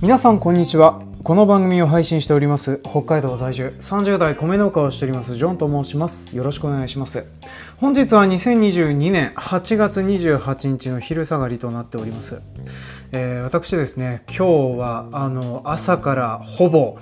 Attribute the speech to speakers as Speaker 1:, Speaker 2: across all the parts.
Speaker 1: 皆さんこんにちは。この番組を配信しております北海道在住30代米農家をしておりますジョンと申します。よろしくお願いします。本日は2022年8月28日の昼下がりとなっております。えー、私ですね今日はあの朝からほぼ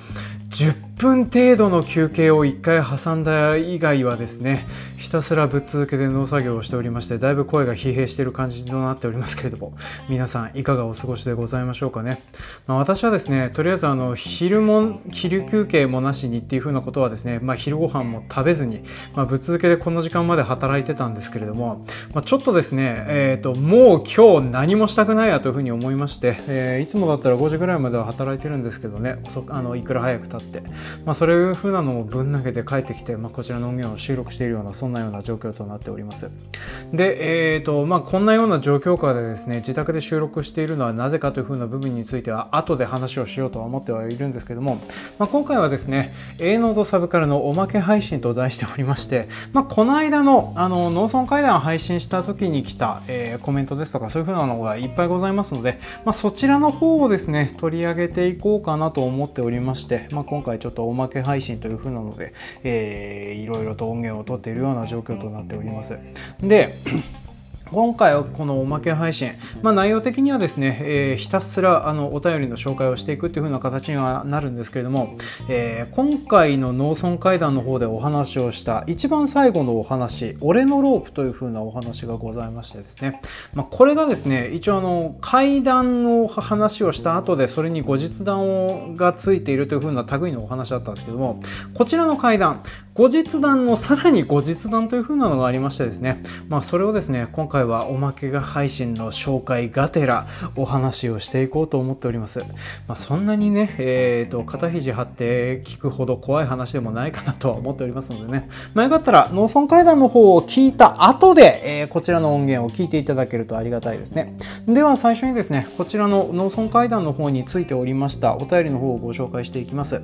Speaker 1: 10分程度の休憩を1回挟んだ以外はですねひたすらぶっ続けで農作業をしておりましてだいぶ声が疲弊している感じとなっておりますけれども皆さんいかがお過ごしでございましょうかね、まあ、私はですねとりあえずあの昼も昼休憩もなしにっていうふうなことはですね、まあ、昼ご飯も食べずに、まあ、ぶっ続けでこの時間まで働いてたんですけれども、まあ、ちょっとですね、えーと、もう今日何もしたくないやというふうに思いまして、えー、いつもだったら5時ぐらいまでは働いてるんですけどねあのいくら早く経って、まあ、それいうふうなのをぶん投げて帰ってきて、まあ、こちらの音源を収録しているようなそんなような状況となっております。で、えーとまあ、こんなような状況下でですね自宅で収録しているのはなぜかというふうな部分については後で話をしようとは思ってはいるんですけども、まあ、今回はですね A ノードサブからのおまけ配信と題しておりまして、まあ、この間のあの農村会談を配信した時に来た、えー、コメントですとかそういうふうなのがいっぱいございますので、まあ、そちらの方をですね取り上げていこうかなと思っておりまして、まあ、今回ちょっとおまけ配信というふうなので、えー、いろいろと音源を取っているような状況となっております。で今回はこのおまけ配信、まあ、内容的にはですね、えー、ひたすらあのお便りの紹介をしていくという風な形にはなるんですけれども、えー、今回の農村会談の方でお話をした一番最後のお話、俺のロープという風なお話がございましてですね、まあ、これがですね、一応あの会談の話をした後でそれに後日談がついているという風な類のお話だったんですけども、こちらの会談、後日談のさらに後日談という風なのがありましてですね、まあ、それをですね、今回回はおまけが配信の紹介がてらお話をしていこうと思っております。まあ、そんなにね、えーと、肩肘張って聞くほど怖い話でもないかなとは思っておりますのでね、まあ、よかったら農村会談の方を聞いた後で、えー、こちらの音源を聞いていただけるとありがたいですね。では最初にですね、こちらの農村会談の方についておりましたお便りの方をご紹介していきます。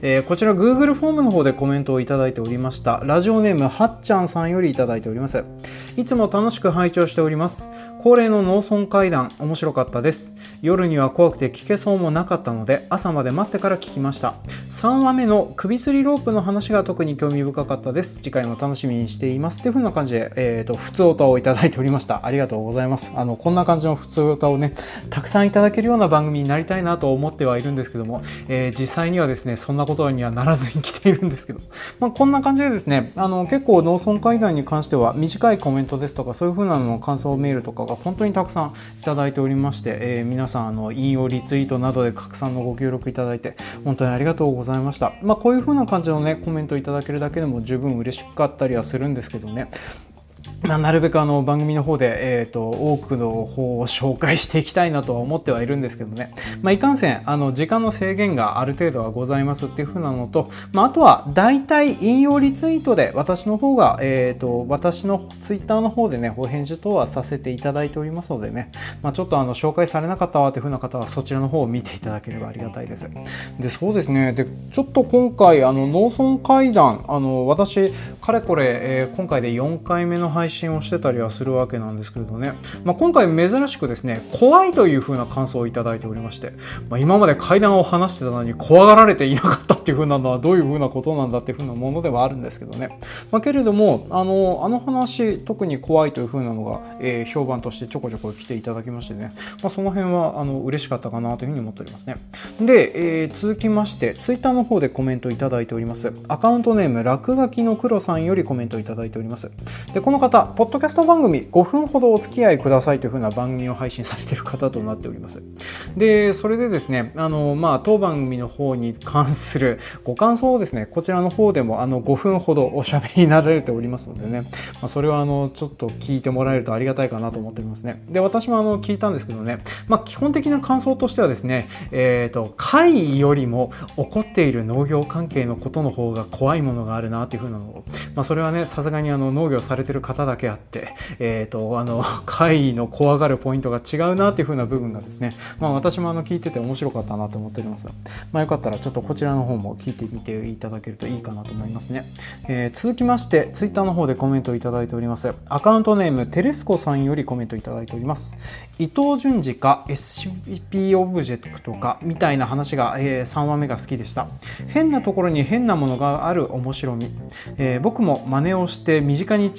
Speaker 1: えー、こちら Google フォームの方でコメントをいただいておりました。ラジオネームはっちゃんさんよりいただいております。いつも楽しく拝聴しております。恒例の農村会談、面白かったです。夜には怖くて聞けそうもなかったので、朝まで待ってから聞きました。3話目の首吊りロープの話が特に興味深かったです。次回も楽しみにしています。という風な感じで、えっ、ー、と、普通歌をいただいておりました。ありがとうございます。あの、こんな感じの普通歌をね、たくさんいただけるような番組になりたいなと思ってはいるんですけども、えー、実際にはですね、そんなことにはならずに来ているんですけど、まあ、こんな感じでですね、あの、結構農村会談に関しては短いコメントですとか、そういう風なのの感想メールとかが本当にたくさんいただいておりまして、えー、皆さんあの引用リツイートなどで拡散のご協力いただいて本当にありがとうございました。まあ、こういう風な感じのねコメントいただけるだけでも十分嬉しかったりはするんですけどねまあ、なるべくあの番組の方で、えーと、多くの方を紹介していきたいなとは思ってはいるんですけどね、まあ、いかんせんあの時間の制限がある程度はございますっていう風なのと、まあ、あとは大体引用リツイートで私の方が、えーと、私のツイッターの方でねお返事等はさせていただいておりますのでね、まあ、ちょっとあの紹介されなかったわという風な方はそちらの方を見ていただければありがたいです。でそうですね。でちょっと今回あの農村会談あの私かれこれ、えー、今回で4回目の配信信をしてたりはするわけなんですけれどね、まあ、今回珍しくですね怖いという風な感想をいただいておりまして、まあ、今まで階段を話してたのに怖がられていなかったっていう風なのはどういう風なことなんだっていう風なものではあるんですけどね、まあ、けれどもあのあの話特に怖いという風なのが、えー、評判としてちょこちょこ来ていただきましてね、ま、その辺はあの嬉しかったかなという風に思っておりますね。で、えー、続きましてツイッターの方でコメントいただいております。アカウントネーム落書きの黒さんよりコメントいただいております。でこの方たポッドキャスト番組5分ほどお付き合いくださいというふうな番組を配信されている方となっております。で、それでですね、あの、まあ、当番組の方に関するご感想をですね、こちらの方でもあの5分ほどおしゃべりになられておりますのでね、まあ、それはあの、ちょっと聞いてもらえるとありがたいかなと思っておりますね。で、私もあの、聞いたんですけどね、まあ、基本的な感想としてはですね、えっ、ー、と、会よりも起こっている農業関係のことの方が怖いものがあるなというふうなのを、まあ、それはね、さすがにあの、農業されてる方方だけあって、えーと、あの 会の怖がるポイントが違うなっていう風な部分がですね、まあ、私もあの聞いてて面白かったなと思っております、まあ、よかったらちょっとこちらの方も聞いてみていただけるといいかなと思いますね、えー、続きましてツイッターの方でコメントをいただいております。アカウントネームテレスコさんよりコメントいただいております。伊藤淳二か SCP オブジェクトかみたいな話が、えー、3話目が好きでした。変なところに変なものがある面白み、えー、僕も真似をして身近に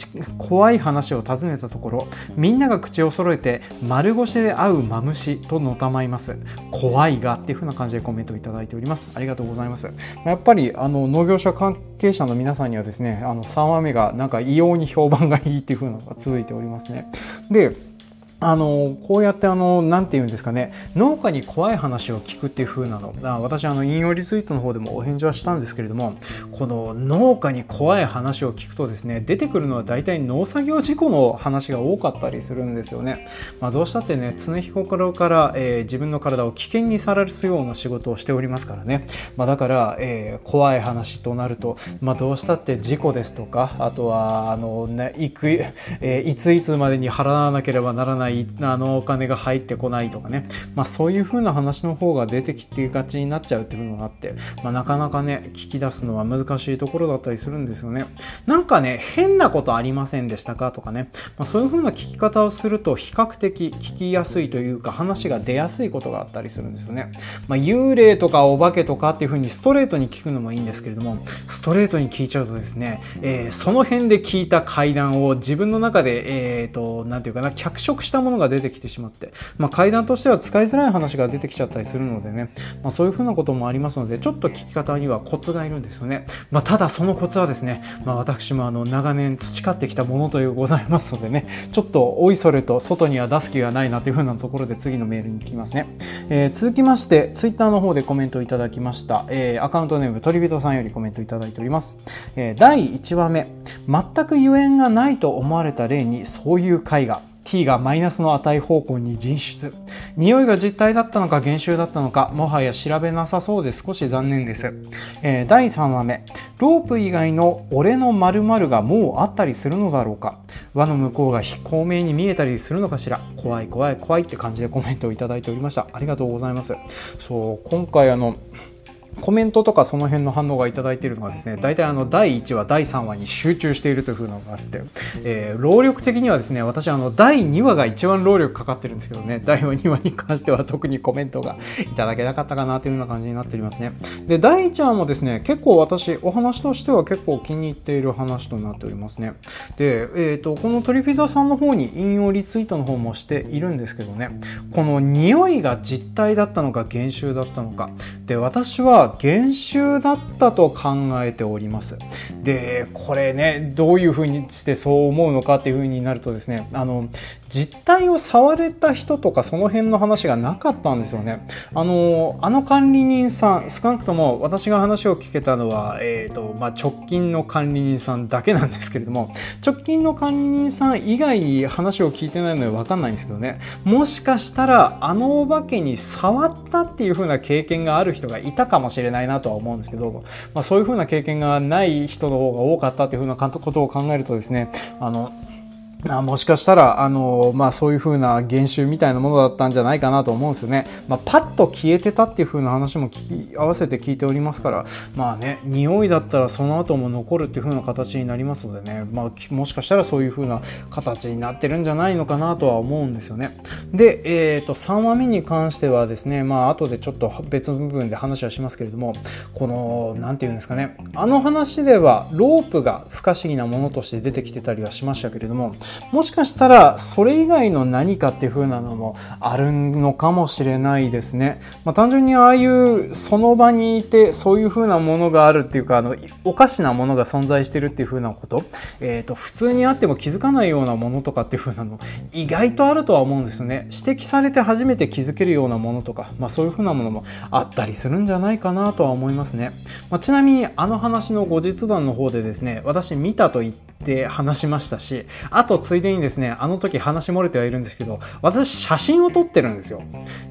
Speaker 1: 怖い話を尋ねたところみんなが口を揃えて丸腰で会うマムシとのたまいます。怖いがっていう風な感じでコメントをいただいております。ありがとうございます。やっぱりあの農業者関係者の皆さんにはですねあの3話目がなんか異様に評判がいいっていう風なのが続いておりますね。であのこうやってあのなんて言うんですかね農家に怖い話を聞くっていう風なの。私あの引用リツイートの方でもお返事はしたんですけれどもこの農家に怖い話を聞くとですね出てくるのは大体農作業事故の話が多かったりするんですよね、まあ、どうしたってね常日頃から、えー、自分の体を危険にさらすような仕事をしておりますからね、まあ、だから、えー、怖い話となると、まあ、どうしたって事故ですとかあとはあの、ね、いく、えー、いついつまでに払わなければならないあのお金が入ってこないとかね、まあ、そういう風な話の方が出てきてがちになっちゃうっていうのがあって、まあ、なかなかね聞き出すのは難しいところだったりするんですよね。なんかね変なことありませんでしたかとかね、まあ、そういう風な聞き方をすると比較的聞きやすいというか話が出やすいことがあったりするんですよね、まあ、幽霊とかお化けとかっていう風にストレートに聞くのもいいんですけれどもストレートに聞いちゃうとですね、えー、その辺で聞いた階段を自分の中でえっ、ー、と何て言うかな脚色したしたものが出てきてしまって、まあ、階段としては使いづらい話が出てきちゃったりするのでね、まあ、そういうふうなこともありますのでちょっと聞き方にはコツがいるんですよね、まあ、ただそのコツはですね、まあ、私もあの長年培ってきたものというございますのでねちょっとおいそれと外には出す気がないなというふうなところで次のメールに行きますね、えー、続きましてツイッターの方でコメントいただきました、えー、アカウントネーム鳥人さんよりコメントいただいております、えー、第1話目。全くゆえんがないと思われた例にそういう絵画。T がマイナスの値方向に進出。匂いが実体だったのか減収だったのかもはや調べなさそうで少し残念です、えー、第3話目。ロープ以外の俺の〇〇がもうあったりするのだろうか。輪の向こうが非公明に見えたりするのかしら。怖い怖い怖いって感じでコメントをいただいておりました。ありがとうございます。そう今回あのコメントとかその辺の反応がいただいているのはですね大体あの第1話第3話に集中しているという風なのがあって、えー、労力的にはですね私あの第2話が一番労力かかってるんですけどね第2話に関しては特にコメントがいただけなかったかなというような感じになっておりますね。で第1話もですね結構私お話としては結構気に入っている話となっておりますね。で、えーと、このトリフィザさんの方に引用リツイートの方もしているんですけどねこの匂いが実体だったのか減収だったのか。で私は減収だったと考えております。でこれねどういうふうにしてそう思うのかっていうふうになるとですねあの実態を触れた人とかその辺の話がなかったんですよね。あのあの管理人さん少なくとも私が話を聞けたのは、えーとまあ、直近の管理人さんだけなんですけれども直近の管理人さん以外に話を聞いてないので分かんないんですけどね。もしかしたらあのお化けに触ったっていう風な経験がある人がいたかもしれないなとは思うんですけど、まあ、そういう風な経験がない人の方が多かったっていう風なことを考えるとですねあのあもしかしたら、あのまあ、そういう風な現象みたいなものだったんじゃないかなと思うんですよね。まあ、パッと消えてたっていう風な話も聞き合わせて聞いておりますから、まあね、匂いだったらその後も残るっていう風な形になりますのでね、まあ、もしかしたらそういう風な形になってるんじゃないのかなとは思うんですよね。で、えー、と3話目に関してはですね、まあ後でちょっと別の部分で話はしますけれども、この、なんていうんですかね、あの話ではロープが不可思議なものとして出てきてたりはしましたけれども、もしかしたらそれ以外の何かっていう風なのもあるのかもしれないですね。まあ、単純にああいうその場にいてそういう風なものがあるっていうかあのおかしなものが存在してるっていう風なこと、えーと、普通にあっても気づかないようなものとかっていう風なの意外とあるとは思うんですよね。指摘されて初めて気づけるようなものとか、まあ、そういう風なものもあったりするんじゃないかなとは思いますね。まあ、ちなみにあの話の後日談の方でですね私見たと言って話しましたし、あとついでにですね、あの時話漏れてはいるんですけど、私写真を撮ってるんですよ。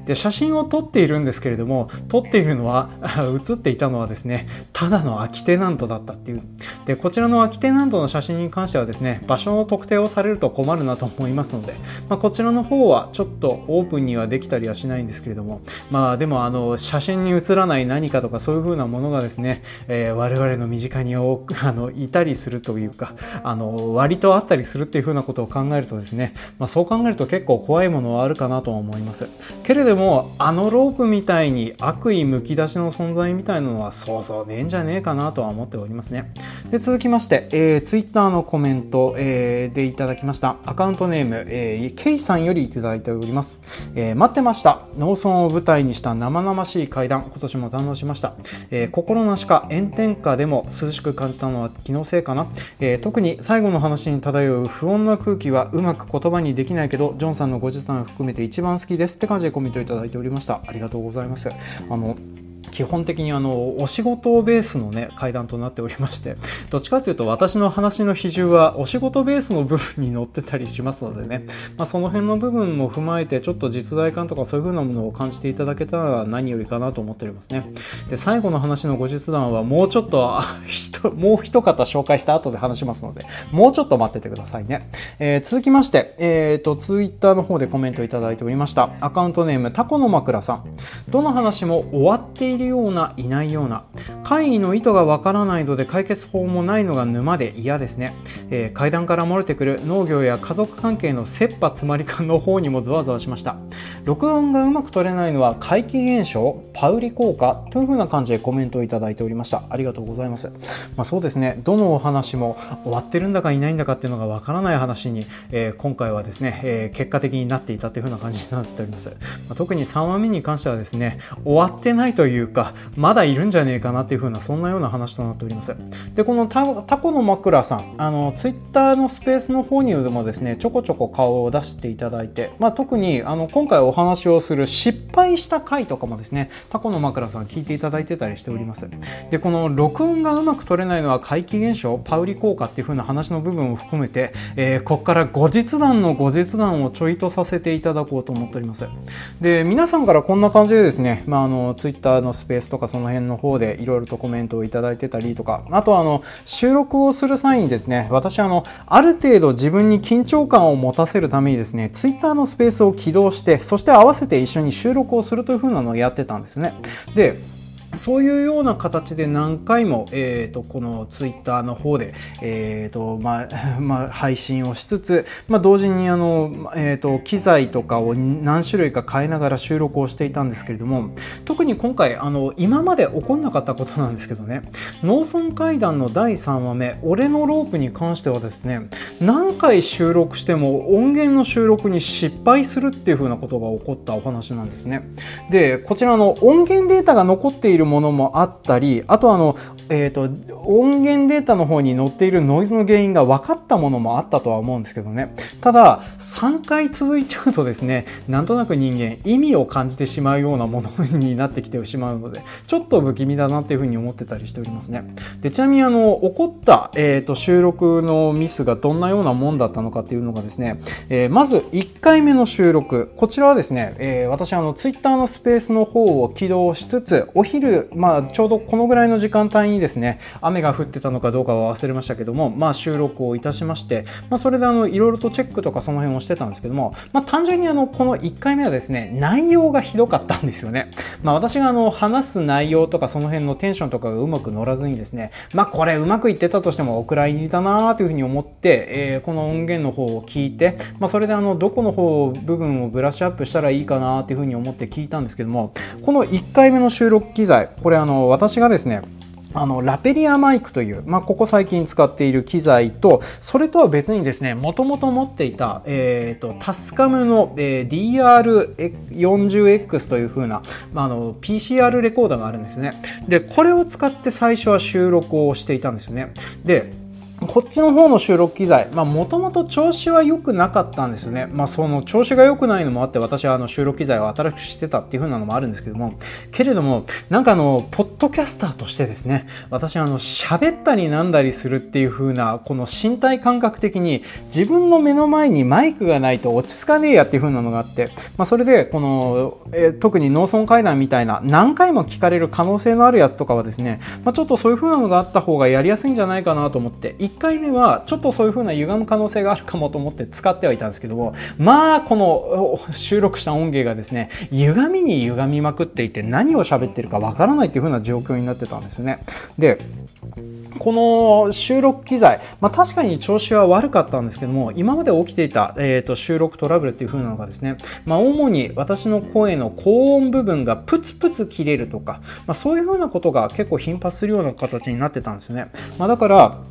Speaker 1: で、写真を撮っているんですけれども、撮っているのは、写っていたのはですね、ただの空きテナントだったっていう。で、こちらの空きテナントの写真に関してはですね、場所の特定をされると困るなと思いますので、まあ、こちらの方はちょっとオープンにはできたりはしないんですけれども、まあでもあの、写真に写らない何かとかそういう風なものがですね、えー、我々の身近に多く、あの、いたりするというか、あの、割とあったりするっていう風なことを考えるとですね、まあ、そう考えると結構怖いものはあるかなと思います。けれども、あのロープみたいに悪意むき出しの存在みたいなのはそうそうねえんじゃねえかなとは思っておりますね。で続きまして、えー、ツイッターのコメント、えー、でいただきましたアカウントネーム、えー、ケイさんよりいただいております。えー、待ってました。農村を舞台にした生々しい階段、今年も堪能しました。えー、心なしか炎天下でも涼しく感じたのは気のせいかな。えー、特に最後の話に漂う不穏な空気はうまく言葉にできないけど、ジョンさんのご持参を含めて一番好きですって感じでコメントいただいておりました。ありがとうございます。あの基本的にあのお仕事ベースのね階段となっておりまして どっちかというと私の話の比重はお仕事ベースの部分に載ってたりしますのでね、まあ、その辺の部分も踏まえてちょっと実在感とかそういう風なものを感じていただけたら何よりかなと思っておりますね。で最後の話の後日談はもうちょっと もう一方紹介した後で話しますのでもうちょっと待っててくださいね、えー、続きまして、えーと、ツイッターの方でコメントいただいておりました。アカウントネームタコの枕さん。どの話も終わっているるようないないような会議の意図がわからないので解決法もないのが沼で嫌ですね、えー、階段から漏れてくる農業や家族関係の切羽詰まり感の方にもゾワゾワしました。録音がうまく取れないのは怪奇現象パウリ効果というふうな感じでコメントをいただいておりました。ありがとうございます、まあ、そうですね。どのお話も終わってるんだかいないんだかっていうのがわからない話に、えー、今回はですね、えー、結果的になっていたというふうな感じになっております、まあ、特に3話目に関してはですね終わってないというかまだいるんじゃねえかなっていう風なそんなような話となっております。でこのタコの枕さんあのツイッターのスペースの方にもですねちょこちょこ顔を出していただいて、まあ、特にあの今回お話をする失敗した回とかもですねタコの枕さん聞いていただいてたりしております。でこの録音がうまく取れないのは怪奇現象パウリ効果っていう風な話の部分を含めて、えー、ここから後日談の後日談をちょいとさせていただこうと思っております。で皆さんからこんな感じでですね、まあ、あのツイッターのスペースとかその辺の方でいろいろとコメントをいただいてたりとか、あとあの、収録をする際にですね、私あの、ある程度自分に緊張感を持たせるためにですね、Twitter のスペースを起動して、そして合わせて一緒に収録をするという風なのをやってたんですよね。で、そういうような形で何回も、えーと、このツイッターの方で、えーとまあ まあ、配信をしつつ、まあ、同時にあの、えーと、機材とかを何種類か変えながら収録をしていたんですけれども特に今回あの今まで起こんなかったことなんですけどね農村会談の第3話目「俺のロープ」に関してはですね何回収録しても音源の収録に失敗するっていうふうなことが起こったお話なんですね。でこちらの音源データが残っているるものもあったりあとあのえーと、音源データの方に載っているノイズの原因が分かったものもあったとは思うんですけどね。ただ3回続いちゃうとですねなんとなく人間意味を感じてしまうようなものになってきてしまうのでちょっと不気味だなっていうふうに思ってたりしておりますね。でちなみにあの起こった、えーと、収録のミスがどんなようなもんだったのかっていうのがですね、えー、まず1回目の収録。こちらはですね、えー、私あの Twitter のスペースの方を起動しつつお昼、まあ、ちょうどこのぐらいの時間帯にですね雨が降ってたのかどうかは忘れましたけども、まあ、収録をいたしまして、まあ、それであのいろいろとチェックとかその辺をしてたんですけども、まあ、単純にあのこの1回目はですね内容がひどかったんですよね、まあ、私があの話す内容とかその辺のテンションとかがうまく乗らずにですねまあこれうまくいってたとしてもお蔵入りだなというふうに思って、えー、この音源の方を聞いて、まあ、それであのどこの方部分をブラッシュアップしたらいいかなというふうに思って聞いたんですけどもこの1回目の収録機材これあの私がですねあのラペリアマイクという、まあ、ここ最近使っている機材とそれとは別にですねもともと持っていた、えーと、タスカムの、えー、DR40X という風な、まあ、あの PCR レコーダーがあるんですね。でこれを使って最初は収録をしていたんですよね。でこっちの方の収録機材、もともと調子は良くなかったんですよね。まあ、その調子が良くないのもあって、私はあの収録機材を新しくしてたっていう風なのもあるんですけども、けれども、なんかあの、ポッドキャスターとしてですね、私あの、喋ったりなんだりするっていう風な、この身体感覚的に、自分の目の前にマイクがないと落ち着かねえやっていう風なのがあって、まあ、それで、この、えー、特に農村階段みたいな、何回も聞かれる可能性のあるやつとかはですね、まあ、ちょっとそういう風なのがあった方がやりやすいんじゃないかなと思って、1回目はちょっとそういう風な歪む可能性があるかもと思って使ってはいたんですけどもまあこの収録した音源がですね歪みに歪みまくっていて何を喋ってるかわからないっていう風な状況になってたんですよねでこの収録機材、まあ、確かに調子は悪かったんですけども、今まで起きていた、えーと、収録トラブルっていう風なのがですね、まあ、主に私の声の高音部分がプツプツ切れるとか、まあ、そういう風なことが結構頻発するような形になってたんですよね。まあ、だから、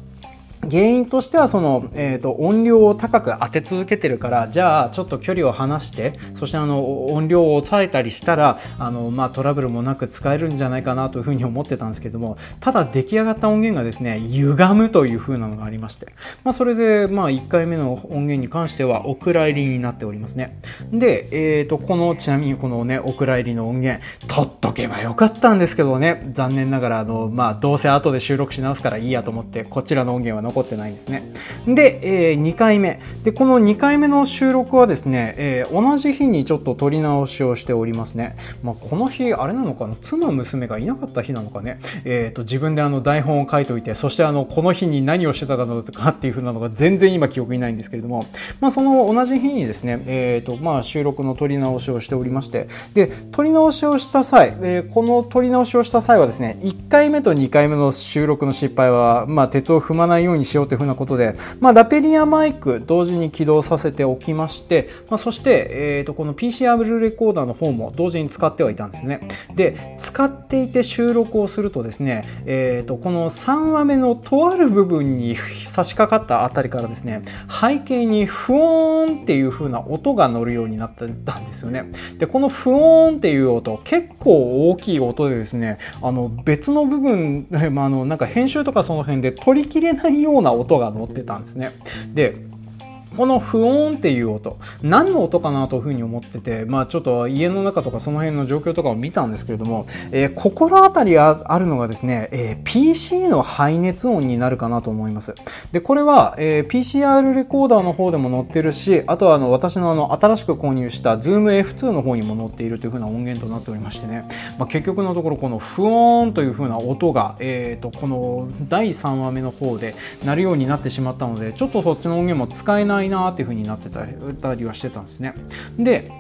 Speaker 1: 原因としてはその、えーと、音量を高く当て続けてるからじゃあちょっと距離を離してそしてあの音量を抑えたりしたらあの、まあ、トラブルもなく使えるんじゃないかなというふうに思ってたんですけどもただ出来上がった音源がですね歪むというふうなのがありまして、まあ、それで、まあ、1回目の音源に関してはお蔵入りになっておりますね。で、えーと、このちなみにこのねお蔵入りの音源取っとけばよかったんですけどね。残念ながらあの、まあ、どうせ後で収録し直すからいいやと思ってこちらの音源は残ってないんですね。で、えー、2回目。で、この2回目の収録はですね、えー、同じ日にちょっと撮り直しをしておりますね。まあ、この日、あれなのかな？妻娘がいなかった日なのかね？えっ、ー、と、自分であの台本を書いておいて、そしてあの、この日に何をしてたかっていう風なのが全然今記憶にないんですけれども、まあ、その同じ日にですね、えっ、ー、と、まあ、収録の撮り直しをしておりまして、で、撮り直しをした際、えー、この撮り直しをした際はですね、1回目と2回目の収録の失敗は、まあ、鉄を踏まないようにしようというふうなことで、まあ、ラペリアマイク同時に起動させておきまして、まあ、そして、えー、とこの PCR レコーダーの方も同時に使ってはいたんですね。で、使っていて収録をするとですね、えー、とこの3話目のとある部分に差し掛かったあたりからですね、背景にフォーンっていう風な音が乗るようになったんですよね。で、このフォーンっていう音、結構大きい音でですね、あの別の部分、まあ、あのなんか編集とかその辺で取りきれないような音が乗ってたんですね。でこの不音っていう音、何の音かなというふうに思ってて、まあちょっと家の中とかその辺の状況とかを見たんですけれども、えー、心当たりがあるのがですね、えー、PC の排熱音になるかなと思います。で、これは、えー、PCR レコーダーの方でも載ってるし、あとはあの私のあの新しく購入した Zoom F2 の方にも載っているというふうな音源となっておりましてね、まあ、結局のところこの不音というふうな音が、えーと、この第3話目の方で鳴るようになってしまったので、ちょっとそっちの音源も使えないいなっていう風になってたりはしてたんですね。で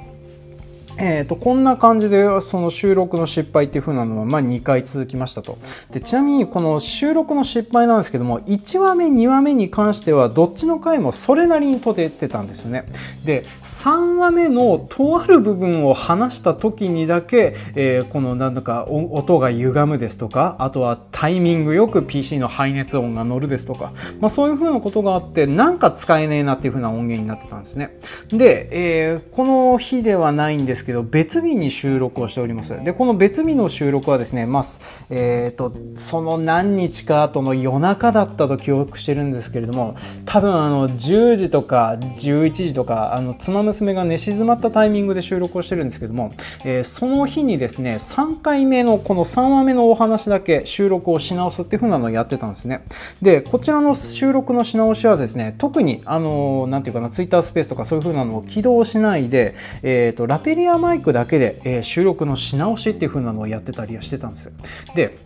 Speaker 1: えーと、こんな感じでその収録の失敗っていう風なのは、まあ、2回続きましたと。でちなみにこの収録の失敗なんですけども1話目2話目に関してはどっちの回もそれなりに撮れてたんですよね。で3話目のとある部分を話した時にだけ、えー、このなんだか音が歪むですとかあとはタイミングよく PC の排熱音が乗るですとか、まあ、そういう風なことがあってなんか使えねえなっていう風な音源になってたんですね。で、えー、この日ではないんですですけど別日に収録をしております。でこの別日の収録はですねまあえーと、その何日か後の夜中だったと記憶してるんですけれども多分あの10時とか11時とかあの妻娘が寝静まったタイミングで収録をしてるんですけども、えー、その日にですね3回目のこの3話目のお話だけ収録をし直すっていう風なのをやってたんですね。でこちらの収録のし直しはですね特にあのなんていうかなツイッタースペースとかそういう風なのを起動しないで、えーとラペリアマイクだけで、えー、収録のし直しっていう風なのをやってたりはしてたんですよ。で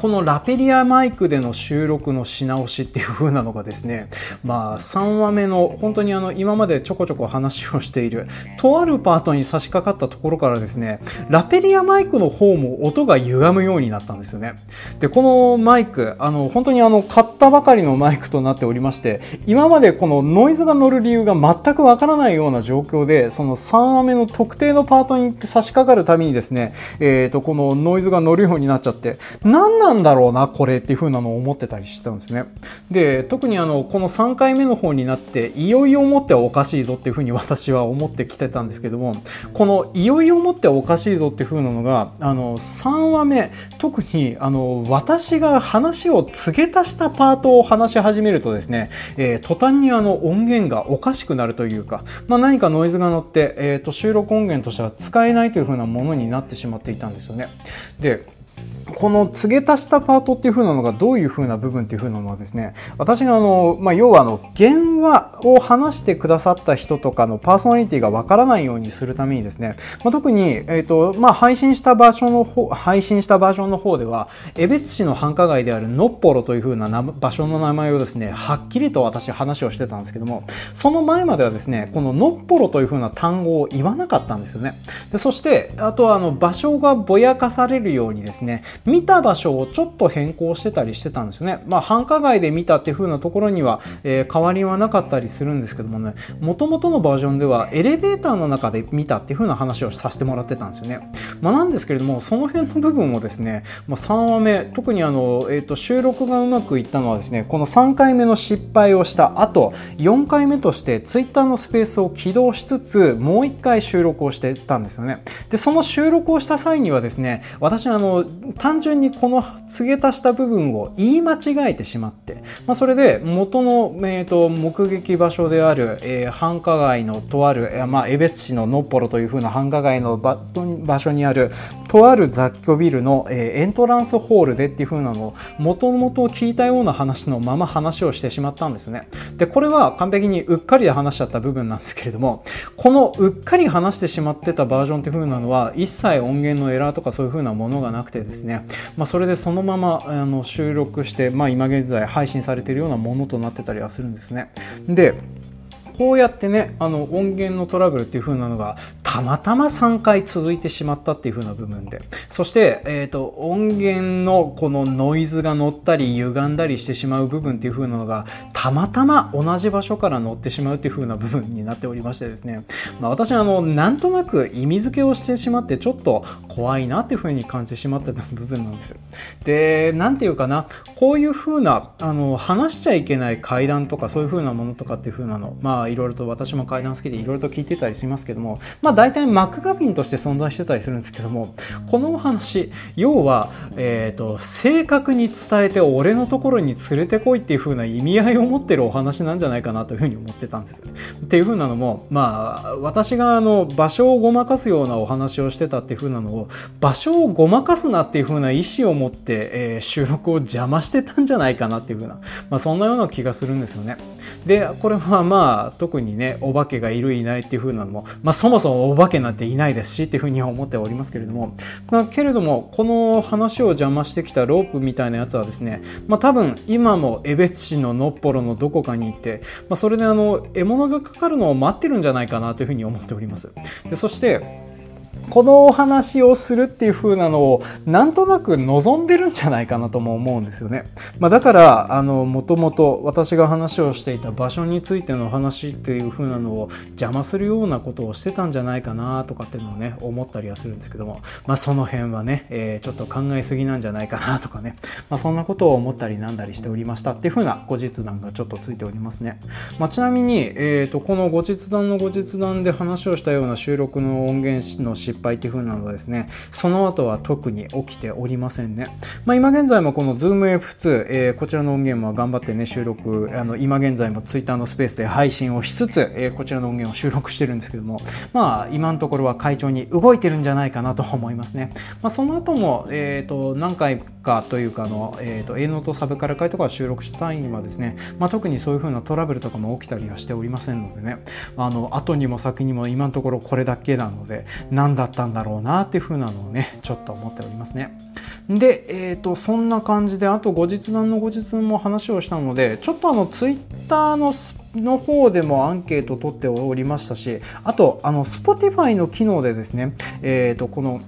Speaker 1: このラペリアマイクでの収録のし直しっていう風なのがですね、まあ3話目の本当にあの今までちょこちょこ話をしているとあるパートに差し掛かったところからですね、ラペリアマイクの方も音が歪むようになったんですよね。で、このマイク、あの本当にあの買ったばかりのマイクとなっておりまして、今までこのノイズが乗る理由が全くわからないような状況で、その3話目の特定のパートに差し掛かるためにですね、えっ、ー、と、このノイズが乗るようになっちゃって、んなんだろうなこれっていう風なのを思ってたりしてたんですねで特にあのこの3回目の方になっていよいよ思ってはおかしいぞっていう風に私は思ってきてたんですけどもこのいよいよ思ってはおかしいぞっていう風なのがあの3話目特にあの私が話を告げ足したパートを話し始めるとですね、えー、途端にあの音源がおかしくなるというか、まあ、何かノイズが乗って、えー、と収録音源としては使えないという風なものになってしまっていたんですよね。でこの告げ足したパートっていう風なのがどういう風な部分っていう風なのはですね、私があの、まあ、要はあの、原話を話してくださった人とかのパーソナリティがわからないようにするためにですね、まあ、特に、えっ、ー、と、まあ、配信した場所の方、配信したバージョンの方では、江別市の繁華街であるのっぽろという風な場所の名前をですね、はっきりと私話をしてたんですけども、その前まではですね、こののっぽろという風な単語を言わなかったんですよね。でそして、あとはあの、場所がぼやかされるようにですね、見た場所をちょっと変更してたりしてたんですよね。まあ、繁華街で見たっていう風なところには、えー、変わりはなかったりするんですけどもね、元々のバージョンではエレベーターの中で見たっていう風な話をさせてもらってたんですよね。まあ、なんですけれども、その辺の部分をですね、まあ、3話目、特にあの、えっ、ー、と、収録がうまくいったのはですね、この3回目の失敗をした後、4回目として Twitter のスペースを起動しつつ、もう1回収録をしてたんですよね。で、その収録をした際にはですね、私あの、単純にこの告げ足した部分を言い間違えてしまって、まあ、それで元の、えーと、目撃場所である、えー、繁華街のとある、えー、まあ、江別市ののっぽろというふうな繁華街の場所にあるとある雑居ビルの、えー、エントランスホールでっていうふうなのを元々聞いたような話のまま話をしてしまったんですね。でこれは完璧にうっかりで話しちゃった部分なんですけれどもこのうっかり話してしまってたバージョンっていうふうなのは一切音源のエラーとかそういうふうなものがなくてですね、まあ、それでそのままあの収録して、まあ、今現在配信されているようなものとなってたりはするんですね。でこうやってねあの音源のトラブルっていう風なのがたまたま3回続いてしまったっていう風な部分で。そして、えーと、音源のこのノイズが乗ったり歪んだりしてしまう部分っていう風なのがたまたま同じ場所から乗ってしまうっていう風な部分になっておりましてですね、まあ、私はあのなんとなく意味付けをしてしまってちょっと怖いなっていう風に感じてしまった部分なんですで何て言うかなこういう風なあの話しちゃいけない階段とかそういう風なものとかっていう風なのまあいろいろと私も階段好きでいろいろと聞いてたりしますけどもまあ大体マクガビンとして存在してたりするんですけどもこのお話要は、えーと、正確に伝えて俺のところに連れてこいっていう風な意味合いを持ってるお話なんじゃないかなというふうに思ってたんです。っていう風なのもまあ私があの場所をごまかすようなお話をしてたっていう風なのを場所をごまかすなっていう風な意思を持って、えー、収録を邪魔してたんじゃないかなっていう風な、まあ、そんなような気がするんですよね。でこれはまあ特にねお化けがいるいないっていう風なのも、まあ、そもそもお化けなんていないですしっていう風には思っておりますけれども、まあ、けれどもこの話を邪魔してきたロープみたいなやつはですね、まあ、多分今も江別市ののっぽろのどこかに行って、まあ、それであの獲物がかかるのを待ってるんじゃないかなというふうに思っております。でそしてこのお話をするっていう風なのをなんとなく望んでるんじゃないかなとも思うんですよね。まあ、だからあのもともと私が話をしていた場所についての話っていう風なのを邪魔するようなことをしてたんじゃないかなとかっていうのをね思ったりはするんですけども、まあ、その辺はね、えー、ちょっと考えすぎなんじゃないかなとかね、まあ、そんなことを思ったりなんだりしておりましたっていう風な後日談がちょっとついておりますね。まあ、ちなみに、えーと、この後日談の後日談で話をしたような収録の音源の失敗っていう風なのはですね、その後は特に起きておりませんね。まあ、今現在もこの ZoomF2、えー、こちらの音源も頑張ってね、収録、あの今現在も Twitter のスペースで配信をしつつ、えー、こちらの音源を収録してるんですけども、まあ、今のところは会長に動いてるんじゃないかなと思いますね。まあ、その後も、えっ、ー、と、何回かというかあの、えーと、と A ノートサブカル会とか収録した際にはですね、まあ、特にそういう風なトラブルとかも起きたりはしておりませんのでね、あの後にも先にも今のところこれだけなので何だったんだろうなっていう風なのをねちょっと思っておりますね。で、えーと、そんな感じであと後日談の後日も話をしたのでちょっとあのツイッターのの方でもアンケート取っておりましたしあとあの Spotify の機能でですね、えーとこの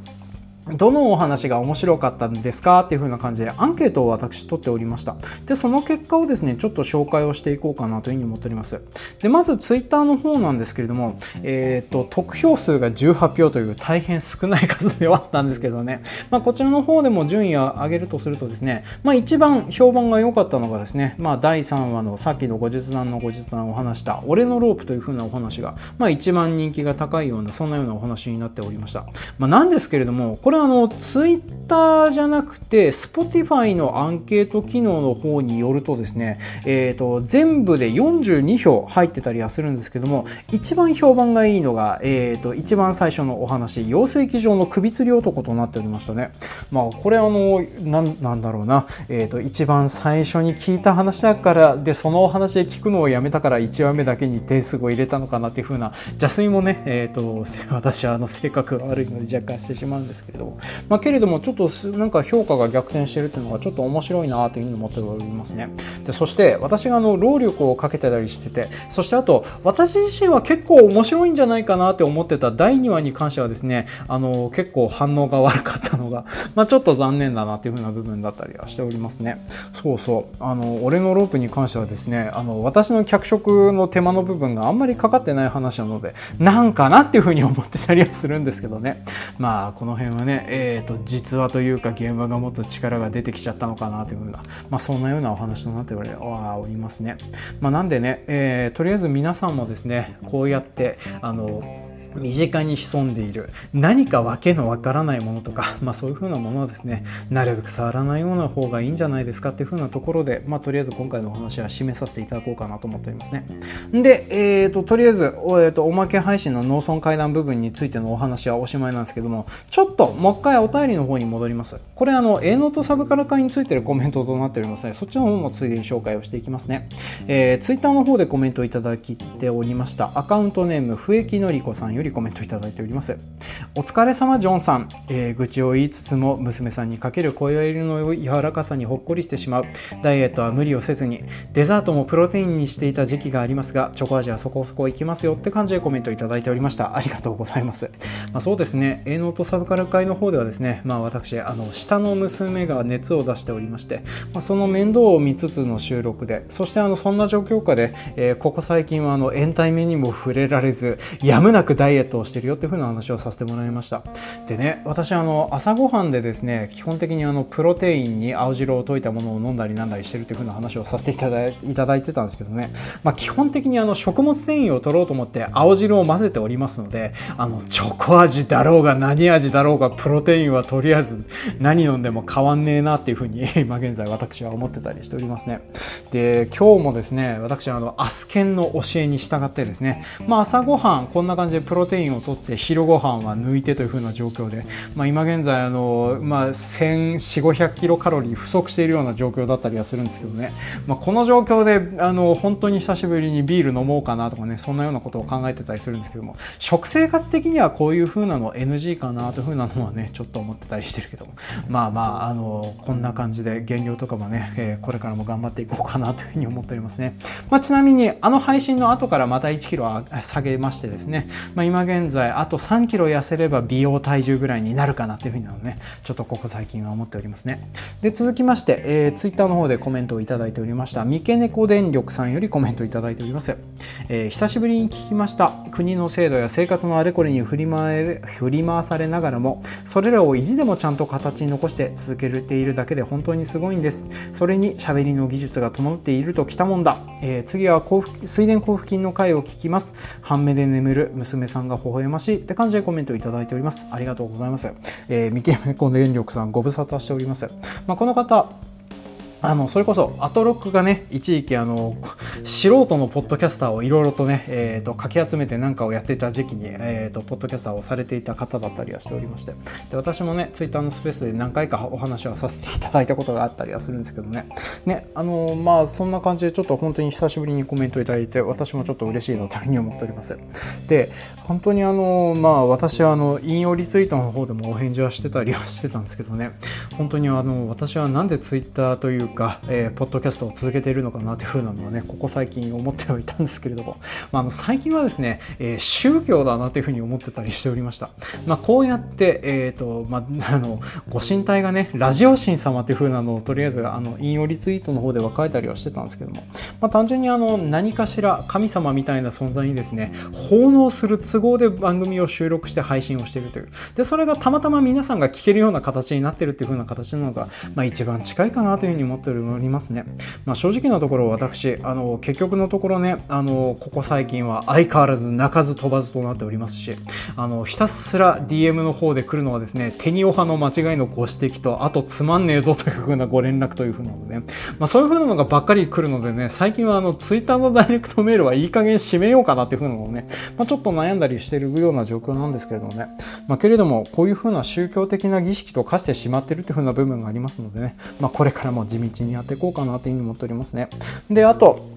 Speaker 1: どのお話が面白かったんですかっていう風な感じでアンケートを私取っておりました。で、その結果をですね、ちょっと紹介をしていこうかなというふうに思っております。で、まずツイッターの方なんですけれども、えっ、ー、と、得票数が18票という大変少ない数ではあったんですけどね、まあ、こちらの方でも順位を上げるとするとですね、まあ、一番評判が良かったのがですね、まあ、第3話のさっきの後日談の後日談を話した俺のロープという風なお話が、まあ、一番人気が高いような、そんなようなお話になっておりました。まあ、なんですけれども、これはあの、ツイッターじゃなくて Spotify のアンケート機能の方によるとですね、えーと、全部で42票入ってたりはするんですけども一番評判がいいのが、えーと、一番最初のお話養成機場の首吊り男となっておりましたね。まあこれあのなんだろうな、えーと、一番最初に聞いた話だからでそのお話で聞くのをやめたから1話目だけに点数を入れたのかなっていう風な邪推もね、えー、と 私はあの性格が悪いので若干してしまうんですけれど、まあ、けれどもちょっとなんか評価が逆転してるっていうのがちょっと面白いなというふうに思っておりますね。でそして私があの労力をかけてたりしててそしてあと私自身は結構面白いんじゃないかなって思ってた第2話に関してはですねあの結構反応が悪かったのが、まあ、ちょっと残念だなっていう風な部分だったりはしておりますね。そうそう。あの俺のロープに関してはですねあの私の脚色の手間の部分があんまりかかってない話なのでなんかなっていう風に思ってたりはするんですけどね。まあこの辺はねえっ、ー、と実話というか現場が持つ力が出てきちゃったのかなというふうな、まあ、そんなようなお話となっておりますね。まあ、なんでね、えー、とりあえず皆さんもですねこうやってあの身近に潜んでいる。何かわけのわからないものとか、まあ、そういうふうなものはですねなるべく触らないような方がいいんじゃないですかっていうふうなところで、まあ、とりあえず今回のお話は締めさせていただこうかなと思っておりますね。で、えーと、とりあえずお,、えーと、おまけ配信の農村会談部分についてのお話はおしまいなんですけどもちょっともう一回お便りの方に戻ります。これあの A ノートサブカル会についてるコメントとなっておりますのでそっちの方もついでに紹介をしていきますね、えー、ツイッターの方でコメントをいただきておりました。アカウントネーム笛木のりこさん。よりコメントいただいております。お疲れ様ジョンさん、えー、愚痴を言いつつも娘さんにかける声色の柔らかさにほっこりしてしまう。ダイエットは無理をせずにデザートもプロテインにしていた時期がありますがチョコ味はそこそこいきますよって感じでコメントいただいておりました。ありがとうございます、まあ、そうですね。A ノートサブカル会の方ではですねまあ私あの下の娘が熱を出しておりまして、まあ、その面倒を見つつの収録でそしてあのそんな状況下で、えー、ここ最近はあの延滞目にも触れられずやむなくダイエットイエットをしてるよっていう風な話をさせてもらいました。でね私あの朝ごはんでですね基本的にあのプロテインに青汁を溶いたものを飲んだりなんだりしてるっていう風な話をさせていただいいただいてたんですけどね、まあ、基本的にあの食物繊維を取ろうと思って青汁を混ぜておりますのであのチョコ味だろうが何味だろうがプロテインはとりあえず何飲んでも変わんねえなっていう風に 今現在私は思ってたりしておりますね。で今日もですね私あのアスケンの教えに従ってですね、まあ、朝ごはんこんな感じでプロロテインを取って昼ご飯は抜いてという風な状況で、まあ、今現在あの、まあ、1400500キロカロリー不足しているような状況だったりはするんですけどね、まあ、この状況であの本当に久しぶりにビール飲もうかなとかねそんなようなことを考えてたりするんですけども食生活的にはこういう風なの NG かなという風なのはねちょっと思ってたりしてるけども。まあまああのこんな感じで減量とかもね、えー、これからも頑張っていこうかなというふうに思っておりますね、まあ、ちなみにあの配信の後からまた1キロ下げましてですね、まあ、今現在あと3キロ痩せれば美容体重ぐらいになるかなというふうにね。ちょっとここ最近は思っておりますね。で続きまして、えー、ツイッターの方でコメントをいただいておりました三毛猫電力さんよりコメントいただいております、えー、久しぶりに聞きました。国の制度や生活のあれこれに振り回振り回されながらもそれらを意地でもちゃんと形に残して続けているだけで本当にすごいんです。それに喋りの技術が伴っているときたもんだ、えー、次は水田交付金の回を聞きます。半目で眠る娘さんが微笑ましいって感じでコメントいただいております。ありがとうございます、えー、三毛猫電力さんご無沙汰しております、まあ、この方あのそれこそアトロックがね一時期あの素人のポッドキャスターをいろいろとね、えーと、かき集めて何かをやっていた時期に、えーと、ポッドキャスターをされていた方だったりはしておりまして。で私もねツイッターのスペースで何回かお話はさせていただいたことがあったりはするんですけどね。ねあのまあそんな感じでちょっと本当に久しぶりにコメントいただいて私もちょっと嬉しいなというふうに思っております。で本当にあのまあ私はあの引用リツイートの方でもお返事はしてたりはしてたんですけどね。本当にあの私はなんでツイッターというか、えー、ポッドキャストを続けているのかなというふうなのはねここ最近思ってはいたんですけれども、まあ、あの最近はですね、えー、宗教だなというふうに思ってたりしておりました、まあ、こうやって、えーとまあ、あのご神体がねラジオ神様というふうなのをとりあえずあの引用リツイートの方では書いたりはしてたんですけども、まあ、単純にあの何かしら神様みたいな存在にですね奉納する都合で番組を収録して配信をしているという。でそれがたまたま皆さんが聞けるような形になっているっていう風な形なのが、まあ、一番近いかなというふうに思っておりますね、まあ、正直なところ私あの結局のところねあのここ最近は相変わらず鳴かず飛ばずとなっておりますしあのひたすら DM の方で来るのはですね手におはの間違いのご指摘とあとつまんねえぞという風なご連絡という風なので、ね。まあ、そういう風なのがばっかり来るのでね最近はあの Twitter のダイレクトメールはいい加減締めようかなっていう風なのをね、まあ、ちょっと悩んだりしているような状況なんですけれどもね、まあ、けれどもこういう風な宗教的な儀式と化してしまってるっていう風な部分がありますのでね、まあ、これからも地道にやっていこうかなというふうに思っておりますね。で、あと、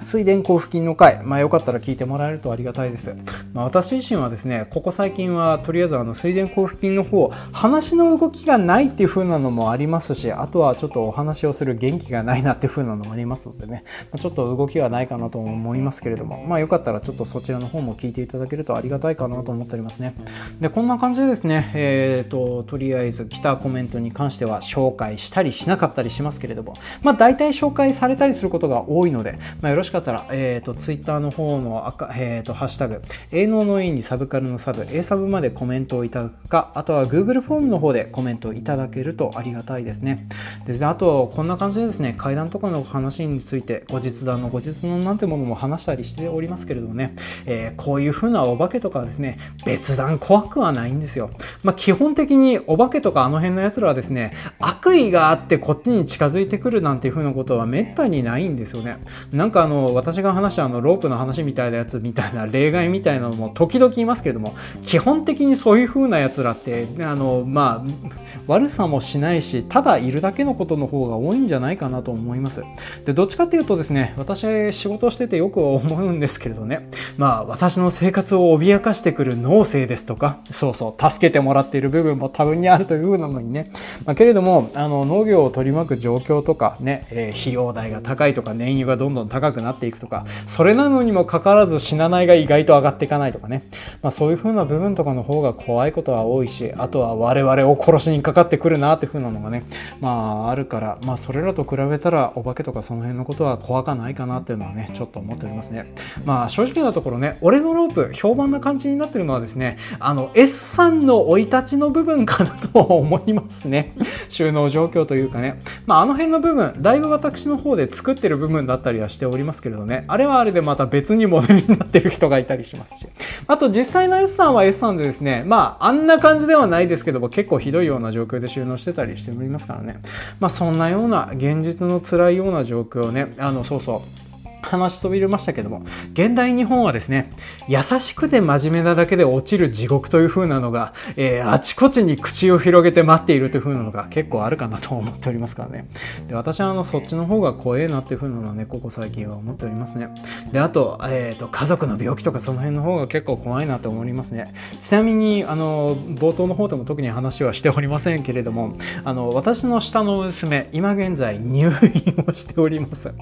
Speaker 1: 水田交付金の回、まあ、よかったら聞いてもらえるとありがたいです。まあ、私自身はですね、ここ最近はとりあえずあの水田交付金の方、話の動きがないっていう風なのもありますし、あとはちょっとお話をする元気がないなっていう風なのもありますのでね、まあ、ちょっと動きはないかなと思いますけれども、まあよかったらちょっとそちらの方も聞いていただけるとありがたいかなと思っておりますね。で、こんな感じでですね、えーと、とりあえず来たコメントに関しては紹介したりしなかったりしますけれども、まあ大体紹介されたりすることが多いので、まあ、よろししかったら、えっ、ー、と、ツイッターの方の赤、えっ、ー、と、ハッシュタグ、営農の A にサブカルのサブ、A サブまでコメントをいただくか、あとは Google フォームの方でコメントをいただけるとありがたいですね。で、あと、こんな感じでですね、階段とかの話について、後日談の後日談なんてものも話したりしておりますけれどもね、えー、こういう風なお化けとかですね、別段怖くはないんですよ。まあ、基本的にお化けとかあの辺の奴らはですね、悪意があってこっちに近づいてくるなんていう風なことはめったにないんですよね。なんかあの、私が話したあの、ロープの話みたいなやつみたいな例外みたいなのも時々いますけれども、基本的にそういう風な奴らって、あの、まあ、悪さもしないし、ただいるだけのことの方が多いんじゃないかなと思います。で、どっちかっていうとですね、私は仕事しててよく思うんですけれどね、まあ、私の生活を脅かしてくる農政ですとか、そうそう、助けてもらっている部分も多分にあるという風なのにね、まあ、けれども、あの、農業を取り巻く状況とかね、えー、肥料代が高いとか、燃油がどんどん高くななっていくとか、それなのにもかかわらず死なないが意外と上がっていかないとかね、まあ、そういう風な部分とかの方が怖いことは多いし、あとは我々を殺しにかかってくるなっていう風なのがね、まああるから、まあそれらと比べたらお化けとかその辺のことは怖かないかなっていうのはね、ちょっと思っておりますね。まあ正直なところね、俺のロープ、評判な感じになってるのはですね、あの S さんの生い立ちの部分かなと思いますね。収納状況というかね。まああの辺の部分、だいぶ私の方で作ってる部分だったりはしておりますけれどね、あれはあれでまた別にモデルになってる人がいたりしますし。あと実際の S さんは S さんでですね、まああんな感じではないですけども、結構ひどいような状況で収納してたりしておりますからね。まあそんなような現実の辛いような状況をね、あの、そうそう。話しそびれましたけども、現代日本はですね、優しくて真面目なだけで落ちる地獄という風なのが、えー、あちこちに口を広げて待っているという風なのが結構あるかなと思っておりますからね。で、私はあの、そっちの方が怖えなっていう風なのはね、ここ最近は思っておりますね。で、あと、えっ、ー、と、家族の病気とかその辺の方が結構怖いなと思いますね。ちなみに、あの、冒頭の方でも特に話はしておりませんけれども、あの、私の下の娘、今現在入院をしております。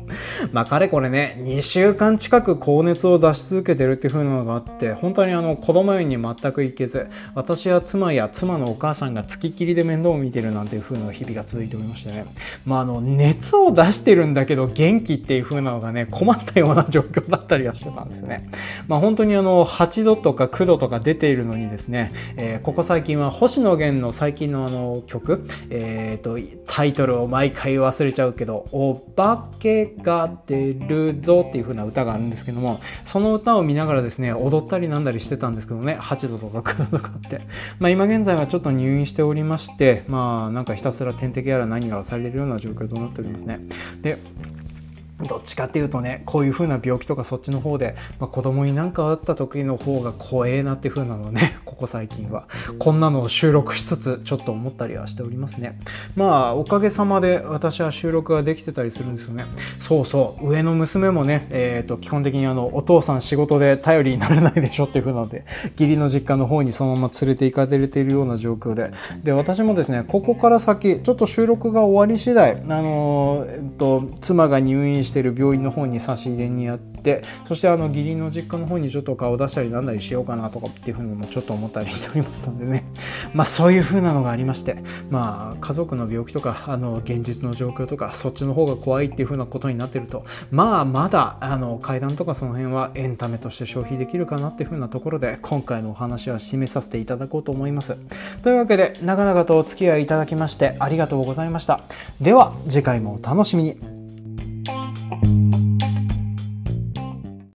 Speaker 1: まあ、かれこれね、2週間近く高熱を出し続けてるっていう風なのがあって本当にあの子供園に全く行けず私や妻や妻のお母さんが付きっきりで面倒を見てるなんていう風な日々が続いておりましてね。まああの熱を出してるんだけど元気っていう風なのがね困ったような状況だったりはしてたんですよね。まあ本当にあの8度とか9度とか出ているのにですね、えー、ここ最近は星野源の最近のあの曲えっ、ー、とタイトルを毎回忘れちゃうけどお化けが出るぞっていう風な歌があるんですけども、その歌を見ながらですね、踊ったりなんだりしてたんですけどね、8度とか9度とかって。まあ今現在はちょっと入院しておりまして、まあなんかひたすら点滴やら何がされるような状況となっておりますね。で、どっちかっていうとねこういう風な病気とかそっちの方で、まあ、子供になんかあった時の方が怖えなっていう風なのね ここ最近は。こんなのを収録しつつちょっと思ったりはしておりますね。まあおかげさまで私は収録ができてたりするんですよね。そうそう。上の娘もね、えーと、基本的にあのお父さん仕事で頼りにならないでしょっていう風なので義理の実家の方にそのまま連れて行かれているような状況で。で私もですねここから先ちょっと収録が終わり次第あのー、えっと妻が入院している病院の方に差し入れにやってそしてあの義理の実家の方にちょっと顔出したりなんだりしようかなとかっていうふうにもちょっと思ったりしておりますのでね。まあそういうふうなのがありましてまあ家族の病気とかあの現実の状況とかそっちの方が怖いっていうふうなことになってるとまあまだあの階段とかその辺はエンタメとして消費できるかなっていうふうなところで今回のお話は締めさせていただこうと思います。というわけで長々とお付き合いいただきましてありがとうございました。では次回もお楽しみに。you